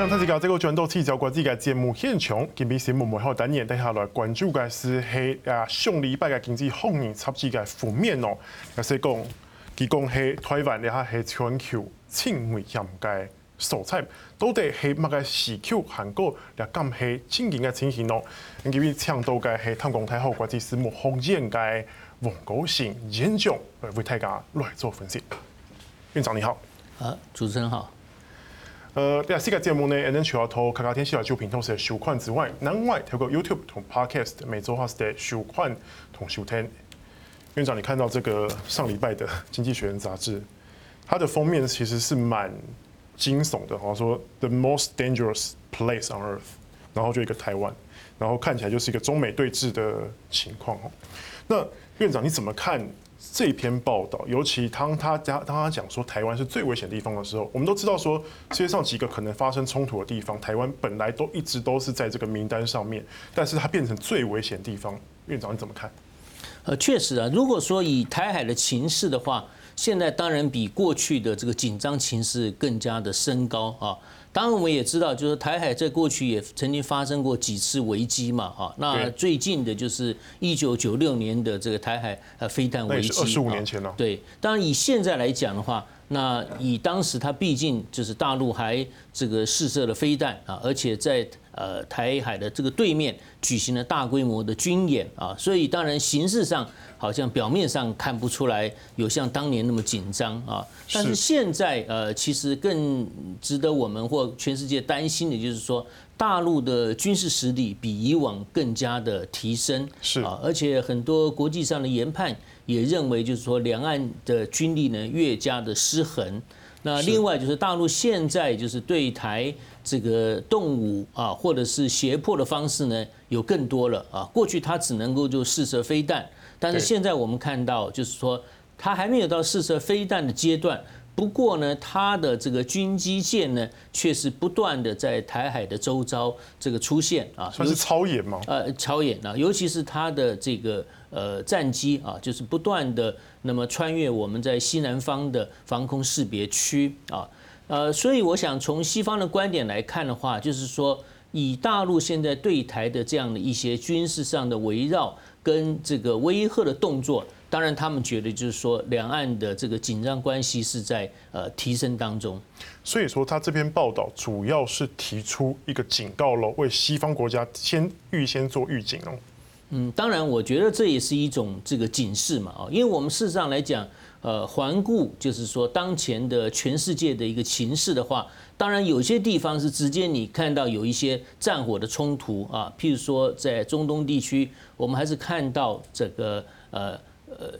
那他这个这个转到七条国际的节目现场，今比节目幕后单元，接下来关注的是系啊上礼拜嘅经济风云插几个负面哦，也是讲佢讲系台湾，咧系全球最危险嘅所在，到底系乜嘅时区韩国咧咁系经济嘅情形咯？今日请到嘅系淡江大学国际事务学院嘅王高兴院长为大家来做分析。院长你好，啊，主持人好。呃，第四个节目呢，能除了透卡卡天气来就平同时收看之外，另外透过 YouTube 同 Podcast 每周还是得收看同收听。院长，你看到这个上礼拜的《经济学人》杂志，它的封面其实是蛮惊悚的，好像说 The most dangerous place on earth，然后就一个台湾，然后看起来就是一个中美对峙的情况哦。那院长你怎么看？这篇报道，尤其当他讲当他讲说台湾是最危险的地方的时候，我们都知道说世界上几个可能发生冲突的地方，台湾本来都一直都是在这个名单上面，但是它变成最危险地方，院长你怎么看？呃，确实啊，如果说以台海的情势的话，现在当然比过去的这个紧张情势更加的升高啊。当然，我们也知道，就是台海在过去也曾经发生过几次危机嘛，哈。那最近的就是一九九六年的这个台海呃飞弹危机，二十五年前了。对，当然以现在来讲的话，那以当时它毕竟就是大陆还这个试射了飞弹啊，而且在呃台海的这个对面举行了大规模的军演啊，所以当然形式上。好像表面上看不出来有像当年那么紧张啊，但是现在呃，其实更值得我们或全世界担心的就是说，大陆的军事实力比以往更加的提升，是啊，而且很多国际上的研判也认为，就是说两岸的军力呢越加的失衡。那另外就是大陆现在就是对台这个动武啊，或者是胁迫的方式呢有更多了啊，过去它只能够就试射飞弹。但是现在我们看到，就是说，它还没有到试射飞弹的阶段。不过呢，它的这个军机舰呢，却是不断的在台海的周遭这个出现啊。算是超演吗？呃，超演啊，尤其是它的这个呃战机啊，就是不断的那么穿越我们在西南方的防空识别区啊。呃，所以我想从西方的观点来看的话，就是说，以大陆现在对台的这样的一些军事上的围绕。跟这个威吓的动作，当然他们觉得就是说，两岸的这个紧张关系是在呃提升当中。所以说，他这篇报道主要是提出一个警告喽，为西方国家先预先做预警哦。嗯，当然，我觉得这也是一种这个警示嘛啊，因为我们事实上来讲。呃，环顾就是说，当前的全世界的一个情势的话，当然有些地方是直接你看到有一些战火的冲突啊，譬如说在中东地区，我们还是看到这个呃呃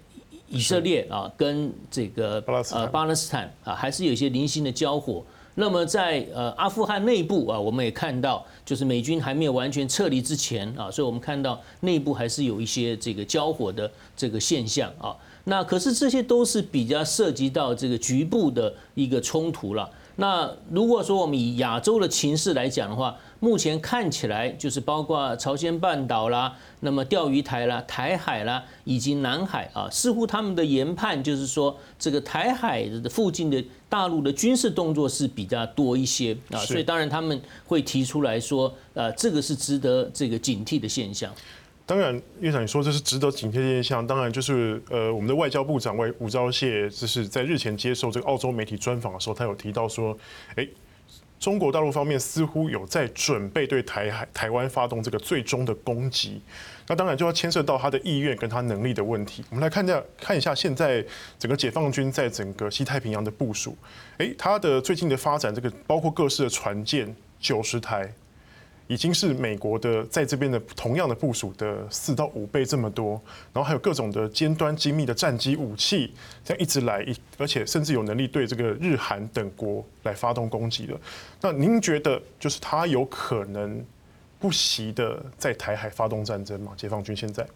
以色列啊跟这个呃巴勒斯坦啊，还是有一些零星的交火。那么在呃阿富汗内部啊，我们也看到，就是美军还没有完全撤离之前啊，所以我们看到内部还是有一些这个交火的这个现象啊。那可是这些都是比较涉及到这个局部的一个冲突了。那如果说我们以亚洲的情势来讲的话，目前看起来就是包括朝鲜半岛啦，那么钓鱼台啦、台海啦以及南海啊，似乎他们的研判就是说，这个台海的附近的大陆的军事动作是比较多一些啊，所以当然他们会提出来说，呃，这个是值得这个警惕的现象。当然，院长你说这是值得警惕的现象。当然，就是呃，我们的外交部长外吴钊燮，就是在日前接受这个澳洲媒体专访的时候，他有提到说，哎，中国大陆方面似乎有在准备对台海、台湾发动这个最终的攻击。那当然就要牵涉到他的意愿跟他能力的问题。我们来看一下，看一下现在整个解放军在整个西太平洋的部署。哎，他的最近的发展，这个包括各式的船舰九十台。已经是美国的在这边的同样的部署的四到五倍这么多，然后还有各种的尖端精密的战机武器，这样一直来，而且甚至有能力对这个日韩等国来发动攻击了。那您觉得，就是他有可能不惜的在台海发动战争吗？解放军现在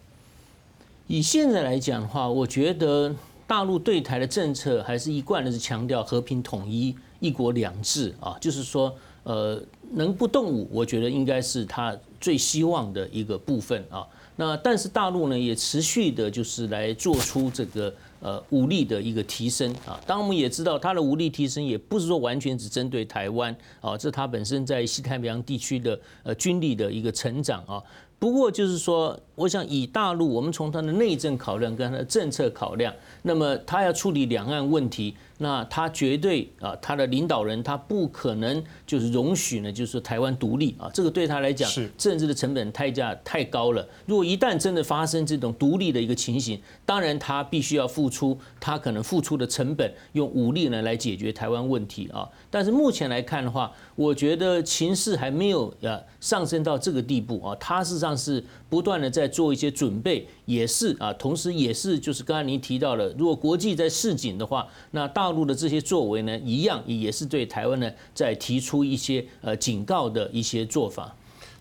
以现在来讲的话，我觉得大陆对台的政策还是一贯的是强调和平统一、一国两制啊，就是说。呃，能不动武，我觉得应该是他最希望的一个部分啊。那但是大陆呢也持续的就是来做出这个呃武力的一个提升啊。当然我们也知道他的武力提升也不是说完全只针对台湾啊，这是它本身在西太平洋地区的呃军力的一个成长啊。不过就是说，我想以大陆，我们从它的内政考量跟它的政策考量，那么它要处理两岸问题。那他绝对啊，他的领导人他不可能就是容许呢，就是说台湾独立啊，这个对他来讲，政治的成本代价太高了。如果一旦真的发生这种独立的一个情形，当然他必须要付出他可能付出的成本，用武力呢来解决台湾问题啊。但是目前来看的话，我觉得情势还没有呃上升到这个地步啊，他事实上是不断的在做一些准备，也是啊，同时也是就是刚才您提到了，如果国际在示警的话，那大陆的这些作为呢，一样也是对台湾呢在提出一些呃警告的一些做法。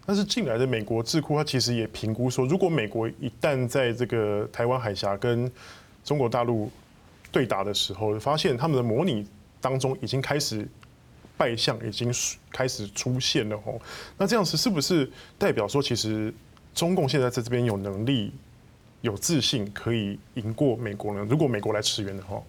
但是近来的美国智库，他其实也评估说，如果美国一旦在这个台湾海峡跟中国大陆对打的时候，发现他们的模拟当中已经开始败象，已经开始出现了哦。那这样子是不是代表说，其实中共现在在这边有能力、有自信可以赢过美国呢？如果美国来驰援的话？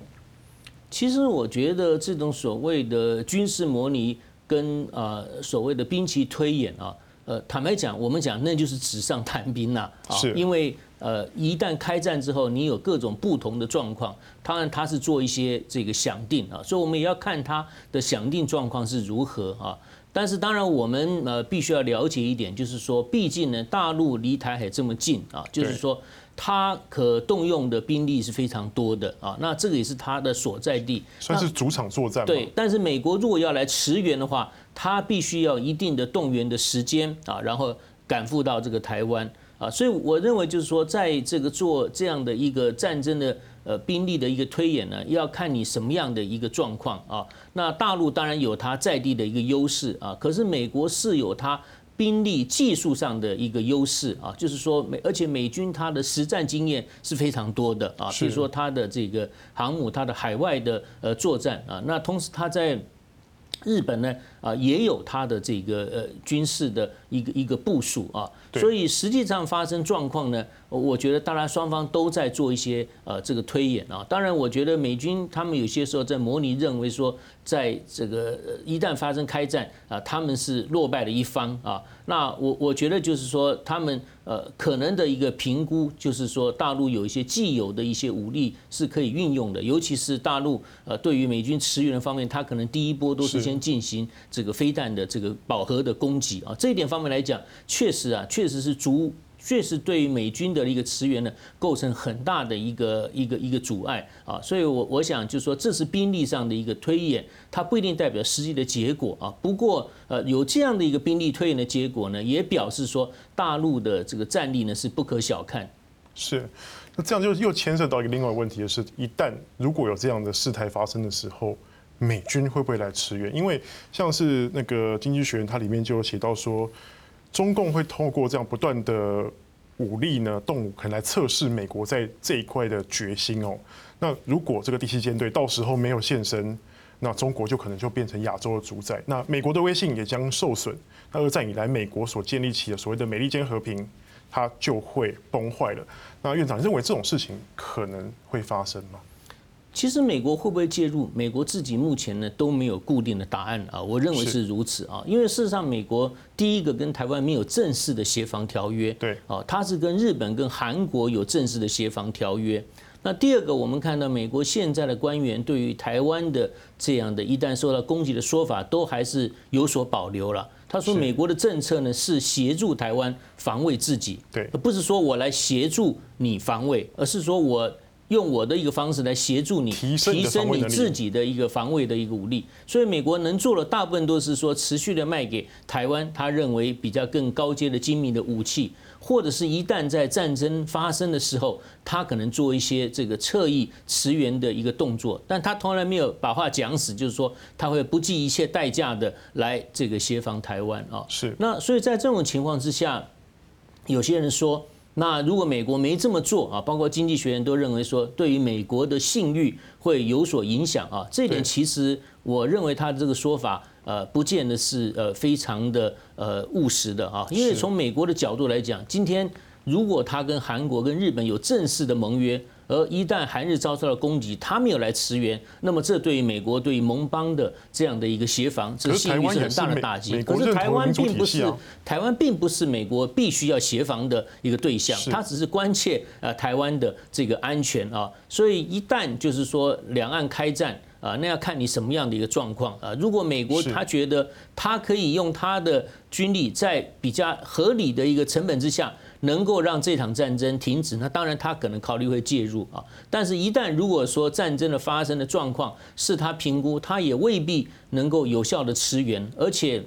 其实我觉得这种所谓的军事模拟跟呃所谓的兵棋推演啊，呃，坦白讲，我们讲那就是纸上谈兵呐啊，因为呃一旦开战之后，你有各种不同的状况，当然他是做一些这个想定啊，所以我们也要看他的想定状况是如何啊。但是当然我们呃必须要了解一点，就是说，毕竟呢大陆离台海这么近啊，就是说。它可动用的兵力是非常多的啊，那这个也是它的所在地，算是主场作战。对，但是美国如果要来驰援的话，它必须要一定的动员的时间啊，然后赶赴到这个台湾啊，所以我认为就是说，在这个做这样的一个战争的呃兵力的一个推演呢，要看你什么样的一个状况啊。那大陆当然有它在地的一个优势啊，可是美国是有它。兵力技术上的一个优势啊，就是说美，而且美军它的实战经验是非常多的啊，比如说它的这个航母，它的海外的呃作战啊，那同时它在日本呢啊也有它的这个呃军事的一个一个部署啊，所以实际上发生状况呢，我觉得当然双方都在做一些呃这个推演啊，当然我觉得美军他们有些时候在模拟认为说。在这个一旦发生开战啊，他们是落败的一方啊。那我我觉得就是说，他们呃可能的一个评估就是说，大陆有一些既有的一些武力是可以运用的，尤其是大陆呃对于美军驰援方面，他可能第一波都是先进行这个飞弹的这个饱和的攻击啊。这一点方面来讲，确实啊，确确实是足。确实对于美军的一个驰援呢，构成很大的一个一个一个阻碍啊，所以我我想就是说，这是兵力上的一个推演，它不一定代表实际的结果啊。不过呃，有这样的一个兵力推演的结果呢，也表示说大陆的这个战力呢是不可小看。是，那这样就又牵涉到一个另外问题的是，一旦如果有这样的事态发生的时候，美军会不会来驰援？因为像是那个《经济学人》它里面就有写到说。中共会透过这样不断的武力呢，动武，可能来测试美国在这一块的决心哦。那如果这个第七舰队到时候没有现身，那中国就可能就变成亚洲的主宰，那美国的威信也将受损。那二战以来美国所建立起的所谓的美利坚和平，它就会崩坏了。那院长认为这种事情可能会发生吗？其实美国会不会介入？美国自己目前呢都没有固定的答案啊。我认为是如此啊，因为事实上，美国第一个跟台湾没有正式的协防条约，对啊，它是跟日本跟韩国有正式的协防条约。那第二个，我们看到美国现在的官员对于台湾的这样的一旦受到攻击的说法，都还是有所保留了。他说，美国的政策呢是协助台湾防卫自己，对，而不是说我来协助你防卫，而是说我。用我的一个方式来协助你提升你自己的一个防卫的一个武力，所以美国能做的大部分都是说持续的卖给台湾，他认为比较更高阶的精密的武器，或者是一旦在战争发生的时候，他可能做一些这个侧翼驰援的一个动作，但他从来没有把话讲死，就是说他会不计一切代价的来这个协防台湾啊。是。那所以在这种情况之下，有些人说。那如果美国没这么做啊，包括经济学人都认为说，对于美国的信誉会有所影响啊。这一点其实我认为他的这个说法，呃，不见得是呃非常的呃务实的啊。因为从美国的角度来讲，今天如果他跟韩国跟日本有正式的盟约，而一旦韩日遭到了攻击，他没有来驰援，那么这对于美国对于盟邦的这样的一个协防，这信誉是很大的打击。可是台湾并不是台湾并不是美国必须要协防的一个对象，它只是关切呃台湾的这个安全啊。所以一旦就是说两岸开战啊，那要看你什么样的一个状况啊。如果美国他觉得他可以用他的军力在比较合理的一个成本之下。能够让这场战争停止，那当然他可能考虑会介入啊。但是，一旦如果说战争的发生的状况是他评估，他也未必能够有效的驰援，而且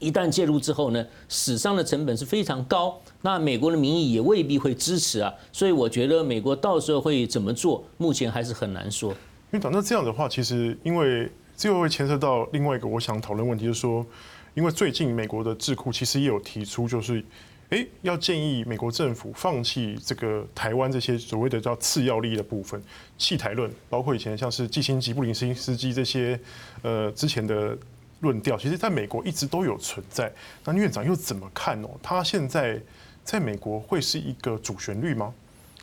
一旦介入之后呢，死伤的成本是非常高，那美国的民意也未必会支持啊。所以，我觉得美国到时候会怎么做，目前还是很难说。院长，那这样的话，其实因为这又会牵涉到另外一个我想讨论问题，就是说，因为最近美国的智库其实也有提出，就是。哎，要建议美国政府放弃这个台湾这些所谓的叫次要利益的部分，弃台论，包括以前像是季辛吉、布林斯基这些呃之前的论调，其实在美国一直都有存在。那院长又怎么看哦？他现在在美国会是一个主旋律吗？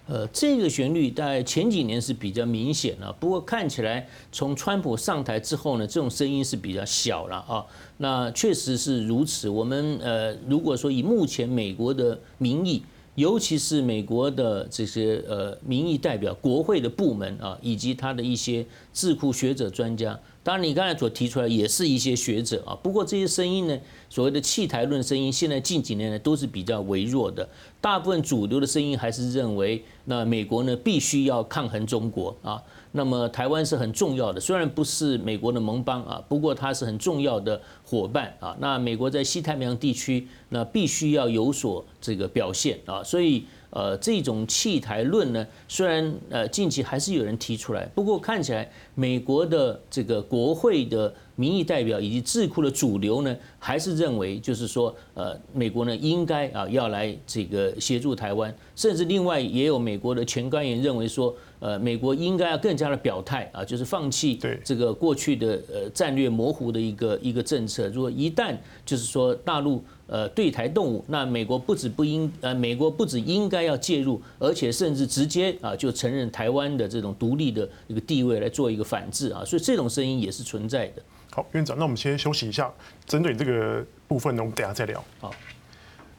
呃，这个旋律在前几年是比较明显了，不过看起来从川普上台之后呢，这种声音是比较小了啊。那确实是如此。我们呃，如果说以目前美国的民意，尤其是美国的这些呃民意代表、国会的部门啊，以及他的一些智库学者专家。当然，你刚才所提出来也是一些学者啊，不过这些声音呢，所谓的弃台论声音，现在近几年来都是比较微弱的。大部分主流的声音还是认为，那美国呢必须要抗衡中国啊。那么台湾是很重要的，虽然不是美国的盟邦啊，不过它是很重要的伙伴啊。那美国在西太平洋地区，那必须要有所这个表现啊，所以。呃，这种弃台论呢，虽然呃近期还是有人提出来，不过看起来美国的这个国会的民意代表以及智库的主流呢，还是认为就是说，呃，美国呢应该啊要来这个协助台湾，甚至另外也有美国的前官员认为说，呃，美国应该要更加的表态啊，就是放弃这个过去的呃战略模糊的一个一个政策。如果一旦就是说大陆。呃，对台动武，那美国不止不应，呃，美国不止应该要介入，而且甚至直接啊就承认台湾的这种独立的一个地位来做一个反制啊，所以这种声音也是存在的。好，院长，那我们先休息一下，针对这个部分呢，我们等下再聊。好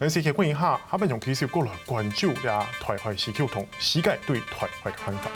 ，NCK 问一下，下半场其实有过了关注呀，台海是否同膝盖对台海的看法。